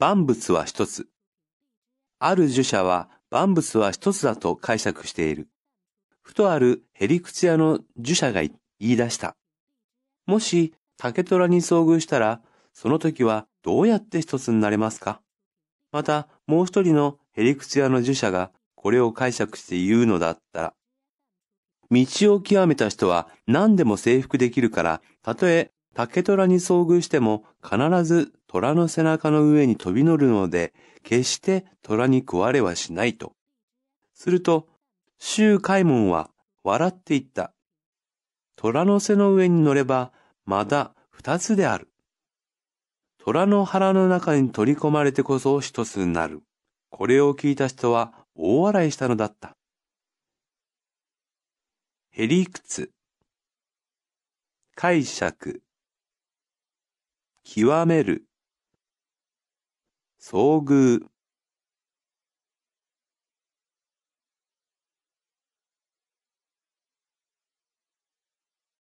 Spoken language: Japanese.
万物は一つ。ある儒者は万物は一つだと解釈している。ふとあるヘリクツ屋の儒者が言い出した。もし竹虎に遭遇したら、その時はどうやって一つになれますか？また、もう一人のヘリクツ屋の儒者がこれを解釈して言うのだったら、道を極めた人は何でも征服できるから、たとえ竹虎に遭遇しても必ず虎の背中の上に飛び乗るので、決して虎に食われはしないと。すると、周海門は笑って言った。虎の背の上に乗れば、まだ二つである。虎の腹の中に取り込まれてこそ一つになる。これを聞いた人は大笑いしたのだった。へりくつ。解釈。極める。遭遇。